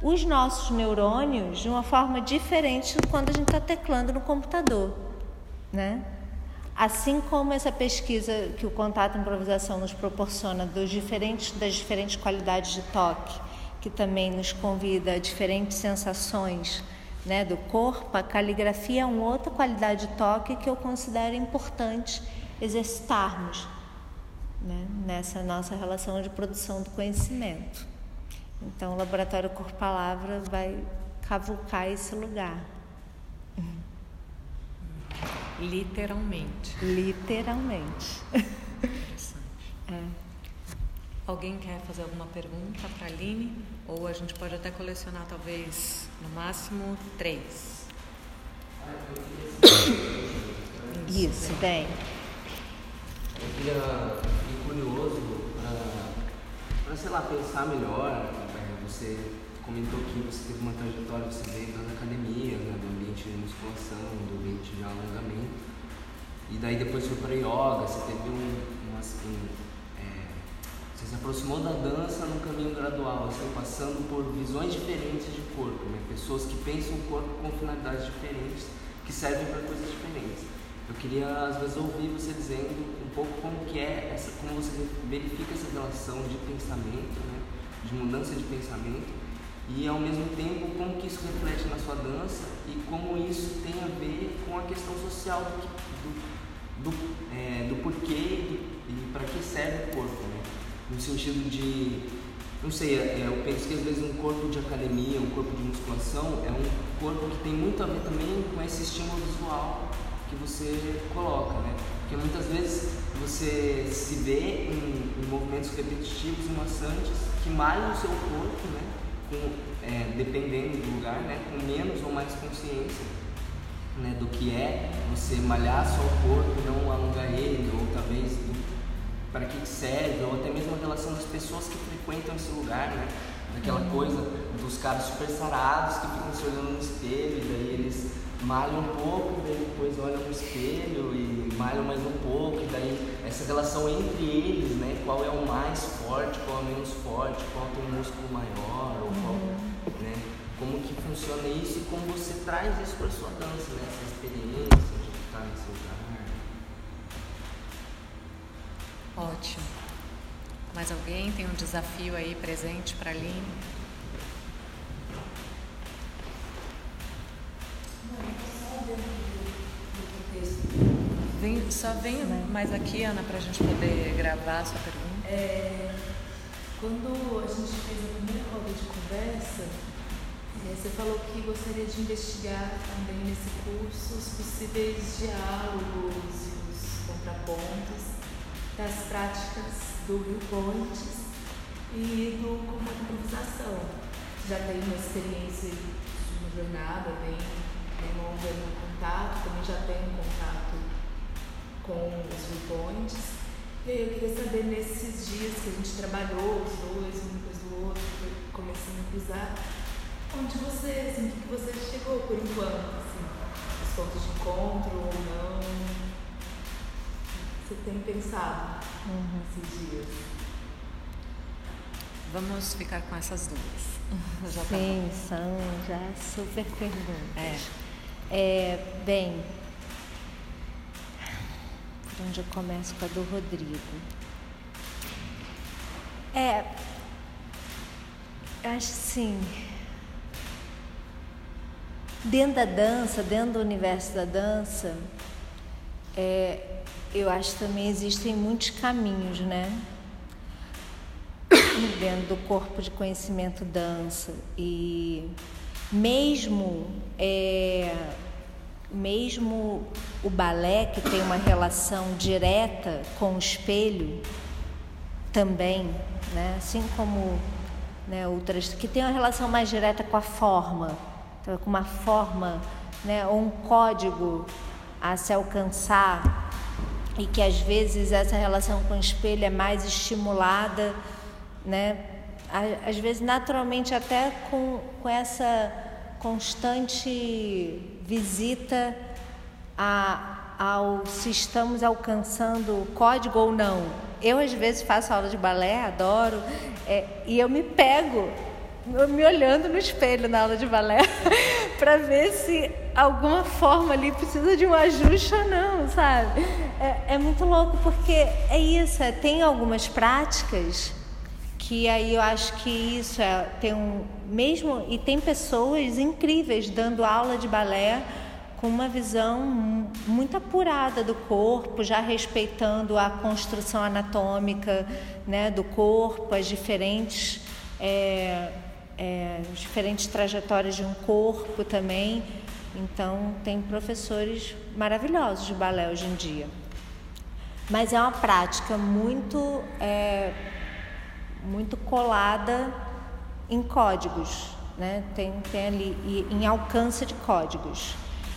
B: os nossos neurônios de uma forma diferente quando a gente está teclando no computador, né? Assim como essa pesquisa que o contato improvisação nos proporciona dos diferentes, das diferentes qualidades de toque, que também nos convida a diferentes sensações né, do corpo, a caligrafia é uma outra qualidade de toque que eu considero importante exercitarmos né, nessa nossa relação de produção do conhecimento. Então, o Laboratório Cor Palavra vai cavucar esse lugar.
A: Literalmente.
B: Literalmente.
A: Interessante. É. Alguém quer fazer alguma pergunta para a Aline? Ou a gente pode até colecionar, talvez, no máximo, três.
B: Isso, bem.
C: Eu queria, fiquei curioso para, sei lá, pensar melhor você comentou que você teve uma trajetória, você veio da academia, né, do ambiente de musculação, do ambiente de alongamento. E daí depois foi para yoga, você teve um, um assim, é, você se aproximou da dança num caminho gradual, assim, passando por visões diferentes de corpo, né? pessoas que pensam o corpo com finalidades diferentes, que servem para coisas diferentes. Eu queria às vezes ouvir você dizendo pouco como que é essa, como você verifica essa relação de pensamento, né? de mudança de pensamento e ao mesmo tempo como que isso reflete na sua dança e como isso tem a ver com a questão social do, do, do, é, do porquê e, e para que serve o corpo, né? no sentido de, não sei, é, eu penso que às vezes um corpo de academia, um corpo de musculação é um corpo que tem muito a ver também com esse estímulo visual que você coloca, né? Porque muitas vezes você se vê em, em movimentos repetitivos maçantes que malham o seu corpo, né? Com, é, dependendo do lugar, né? Com menos ou mais consciência né? do que é você malhar só o corpo não alongar ele, ou talvez para que serve, ou até mesmo a relação das pessoas que frequentam esse lugar, né? Daquela coisa dos caras super sarados que ficam se olhando no espelho, e daí eles malham um pouco, daí depois olham no espelho e malham mais um pouco, e daí essa relação entre eles, né? Qual é o mais forte, qual é o menos forte, qual tem um músculo maior, ou qual, né? Como que funciona isso e como você traz isso para sua dança, né? Essa experiência de estar nesse lugar.
A: Ótimo. Mais alguém tem um desafio aí presente para Aline? Vem, só vem mais aqui, Ana, para a gente poder gravar a sua pergunta.
D: É, quando a gente fez a primeira roda de conversa, é, você falou que gostaria de investigar também nesse curso os possíveis diálogos e os contrapontos das práticas do Rio Pontes e do comando improvisação. Já tem uma experiência de uma jornada bem, bem longa no contato, também já tem um contato com os viewpoints. E aí eu queria saber, nesses dias que a gente trabalhou, os dois, um depois do outro, começando a pisar, onde você, assim, o que você chegou por enquanto, assim, os pontos de encontro ou não? Você tem pensado uhum. esses dias?
A: Vamos ficar com essas duas.
B: Já tá Sim, tá são já super perguntas. É. é. bem, por onde eu começo com a do Rodrigo? É, acho sim. Dentro da dança, dentro do universo da dança, é, eu acho que também existem muitos caminhos, né? Dentro do corpo de conhecimento dança. E mesmo é, mesmo o balé, que tem uma relação direta com o espelho, também, né? assim como né, outras, que tem uma relação mais direta com a forma, então, com uma forma, né, ou um código a se alcançar, e que às vezes essa relação com o espelho é mais estimulada, né? às vezes naturalmente até com, com essa constante visita a, ao se estamos alcançando o código ou não. Eu às vezes faço aula de balé, adoro, é, e eu me pego me olhando no espelho na aula de balé para ver se alguma forma ali precisa de um ajuste ou não, sabe? É, é muito louco porque é isso, é, tem algumas práticas que aí eu acho que isso é, tem um mesmo e tem pessoas incríveis dando aula de balé com uma visão muito apurada do corpo, já respeitando a construção anatômica né, do corpo, as diferentes, é, é, diferentes trajetórias de um corpo também. Então, tem professores maravilhosos de balé hoje em dia. Mas é uma prática muito é, muito colada em códigos, né? tem, tem ali em alcance de códigos.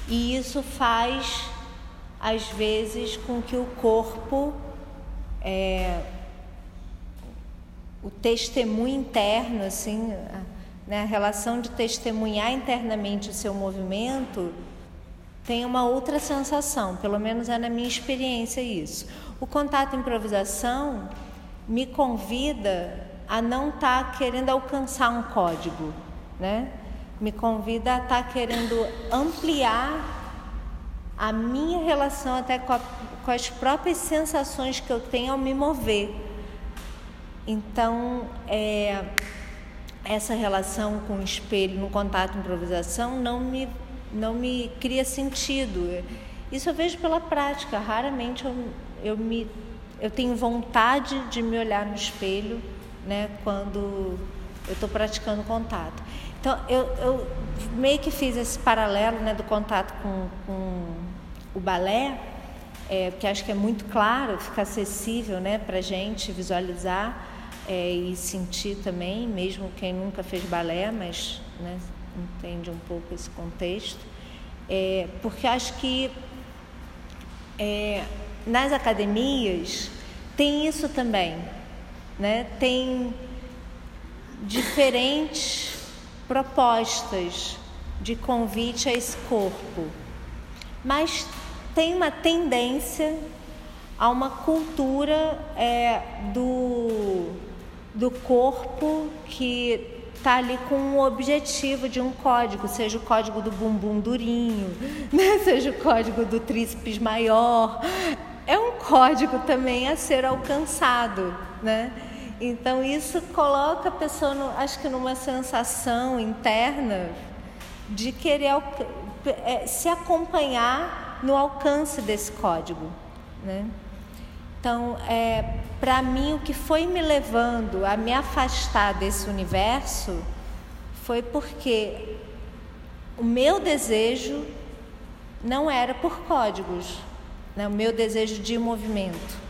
B: E isso faz, às vezes, com que o corpo, é, o testemunho interno, assim, né? a relação de testemunhar internamente o seu movimento, tem uma outra sensação, pelo menos é na minha experiência isso. O contato improvisação me convida a não estar tá querendo alcançar um código, né? Me convida a estar tá querendo ampliar a minha relação até com, a, com as próprias sensações que eu tenho ao me mover. Então, é, essa relação com o espelho no contato improvisação não me, não me cria sentido. Isso eu vejo pela prática. Raramente eu, eu me eu tenho vontade de me olhar no espelho, né, quando eu estou praticando contato. Então, eu, eu, meio que fiz esse paralelo, né, do contato com, com o balé, é, porque acho que é muito claro, fica acessível, né, para gente visualizar é, e sentir também, mesmo quem nunca fez balé, mas né, entende um pouco esse contexto, é, porque acho que é, nas academias tem isso também, né? Tem diferentes propostas de convite a esse corpo, mas tem uma tendência a uma cultura é, do, do corpo que está ali com um objetivo de um código, seja o código do bumbum durinho, né? seja o código do tríceps maior. É um código também a ser alcançado, né? Então isso coloca a pessoa, no, acho que numa sensação interna de querer é, se acompanhar no alcance desse código, né? Então, é, para mim, o que foi me levando a me afastar desse universo foi porque o meu desejo não era por códigos, né? o meu desejo de movimento.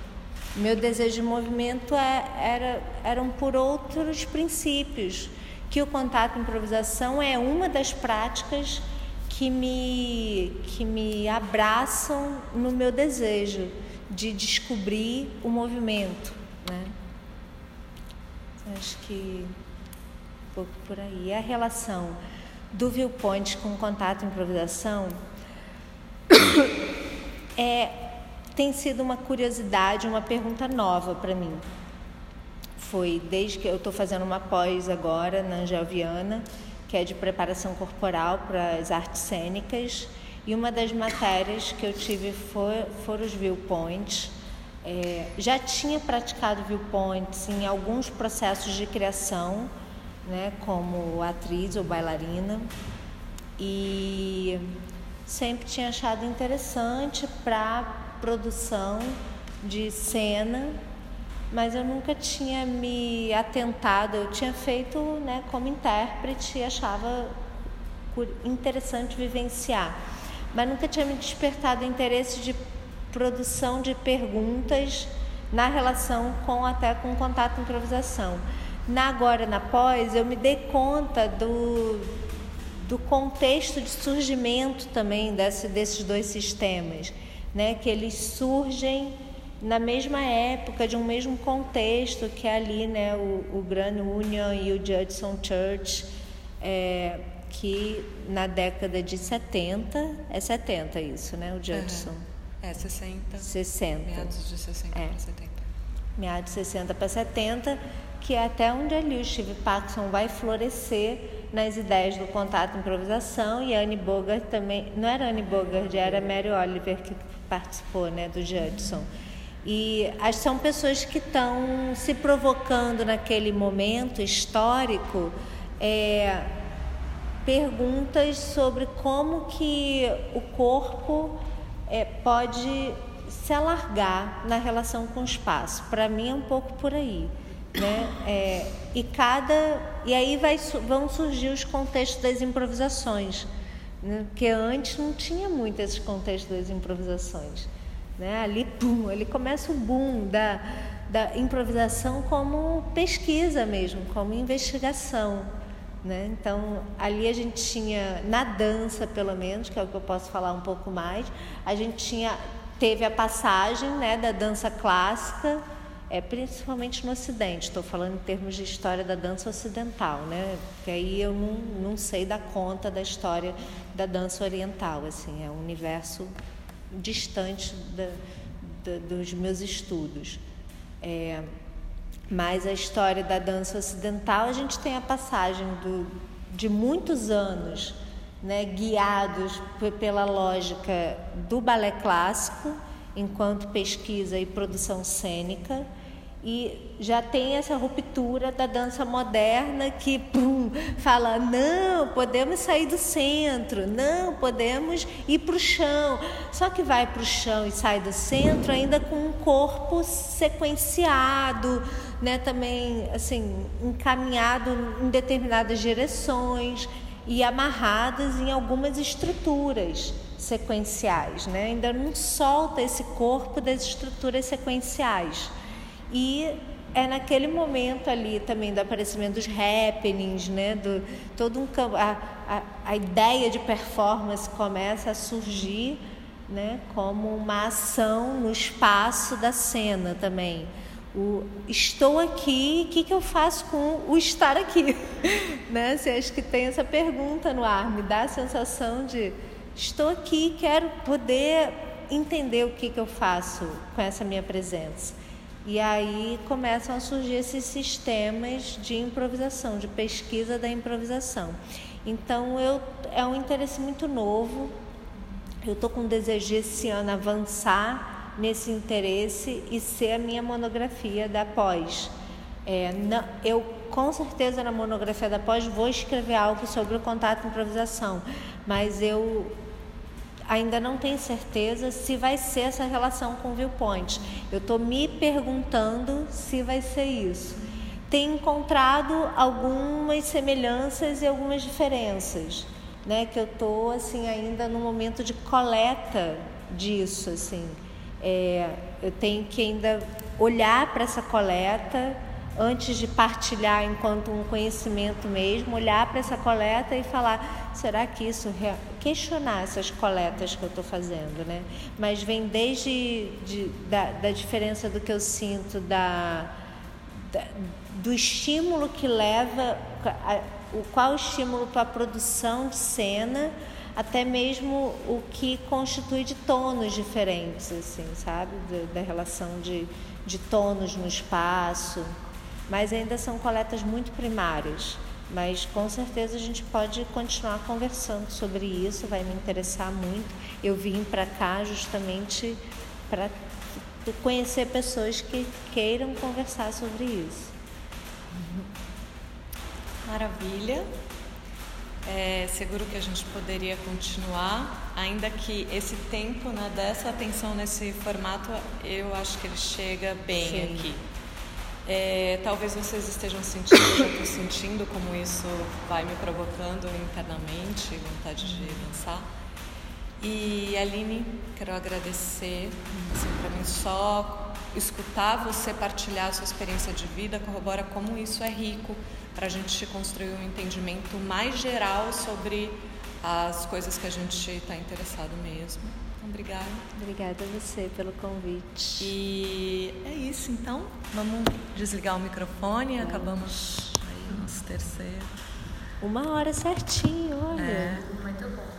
B: Meu desejo de movimento é, era, eram por outros princípios, que o contato improvisação é uma das práticas que me, que me abraçam no meu desejo de descobrir o movimento, né? Acho que um pouco por aí. A relação do viewpoint com contato e improvisação é, tem sido uma curiosidade, uma pergunta nova para mim. Foi desde que eu estou fazendo uma pós agora na Angel Viana, que é de preparação corporal para as artes cênicas, e uma das matérias que eu tive foram os viewpoints. É, já tinha praticado viewpoints em alguns processos de criação, né, como atriz ou bailarina, e sempre tinha achado interessante para produção de cena, mas eu nunca tinha me atentado. Eu tinha feito né, como intérprete e achava interessante vivenciar, mas nunca tinha me despertado interesse de produção de perguntas na relação com até com contato improvisação. Na agora na pós eu me dei conta do do contexto de surgimento também desse, desses dois sistemas, né? que eles surgem na mesma época, de um mesmo contexto, que é ali né? o, o Grand Union e o Judson Church, é, que na década de 70, é 70 isso, né? o Judson. Uhum.
A: É, 60.
B: 60.
A: Meados de 60 é. para 70.
B: Meados de 60 para 70, que é até onde ali o Steve Paxson vai florescer nas ideias do contato e improvisação e Anne Bogart também, não era Anne Bogart, era Mary Oliver que participou, né, do Judson. E são pessoas que estão se provocando naquele momento histórico é, perguntas sobre como que o corpo é, pode se alargar na relação com o espaço. Para mim é um pouco por aí né? É, e cada e aí vai, vão surgir os contextos das improvisações, né? porque antes não tinha muito esses contextos das improvisações, né? Ali pum, ali começa o boom da da improvisação como pesquisa mesmo, como investigação. Né? Então, ali a gente tinha, na dança pelo menos, que é o que eu posso falar um pouco mais, a gente tinha, teve a passagem né, da dança clássica é, principalmente no Ocidente, estou falando em termos de história da dança ocidental, né? Porque aí eu não, não sei dar conta da história da dança oriental, assim, é um universo distante da, da, dos meus estudos. É, mas a história da dança ocidental, a gente tem a passagem do, de muitos anos né, guiados pela lógica do balé clássico, enquanto pesquisa e produção cênica, e já tem essa ruptura da dança moderna que pum, fala: não, podemos sair do centro, não, podemos ir para o chão. Só que vai para o chão e sai do centro ainda com um corpo sequenciado, né, também assim, encaminhado em determinadas direções e amarradas em algumas estruturas sequenciais, né? Ainda não solta esse corpo das estruturas sequenciais. E é naquele momento ali também do aparecimento dos happenings, né? Do, todo um a, a, a ideia de performance começa a surgir, né? Como uma ação no espaço da cena também. O estou aqui, o que, que eu faço com o estar aqui? né? Você acha que tem essa pergunta no ar, me dá a sensação de estou aqui, quero poder entender o que, que eu faço com essa minha presença. E aí começam a surgir esses sistemas de improvisação, de pesquisa da improvisação. Então eu, é um interesse muito novo. Eu estou com desejo de esse ano avançar nesse interesse e ser a minha monografia da pós. É, não, eu com certeza na monografia da pós vou escrever algo sobre o contato improvisação, mas eu ainda não tenho certeza se vai ser essa relação com o viewpoint. Eu estou me perguntando se vai ser isso. Tenho encontrado algumas semelhanças e algumas diferenças, né? Que eu estou assim ainda no momento de coleta disso, assim. É, eu tenho que ainda olhar para essa coleta antes de partilhar enquanto um conhecimento mesmo, olhar para essa coleta e falar: será que isso questionar essas coletas que eu estou fazendo, né? Mas vem desde de, da, da diferença do que eu sinto da, da do estímulo que leva, a, o qual estímulo para a produção de cena, até mesmo o que constitui de tonos diferentes, assim, sabe? Da, da relação de, de tonos no espaço. Mas ainda são coletas muito primárias. Mas com certeza a gente pode continuar conversando sobre isso, vai me interessar muito. Eu vim para cá justamente para conhecer pessoas que queiram conversar sobre isso.
A: Maravilha. É, seguro que a gente poderia continuar, ainda que esse tempo né, dessa atenção nesse formato, eu acho que ele chega bem Sim. aqui. É, talvez vocês estejam sentindo, sentindo como isso vai me provocando internamente, vontade de dançar. E Aline, quero agradecer, assim, para mim só escutar você partilhar a sua experiência de vida corrobora como isso é rico para a gente construir um entendimento mais geral sobre as coisas que a gente está interessado mesmo. Obrigada.
B: Obrigada a você pelo convite.
A: E é isso, então. Vamos desligar o microfone. Vamos. Acabamos aí o nosso terceiro.
B: Uma hora certinho, olha.
A: É.
D: Muito bom.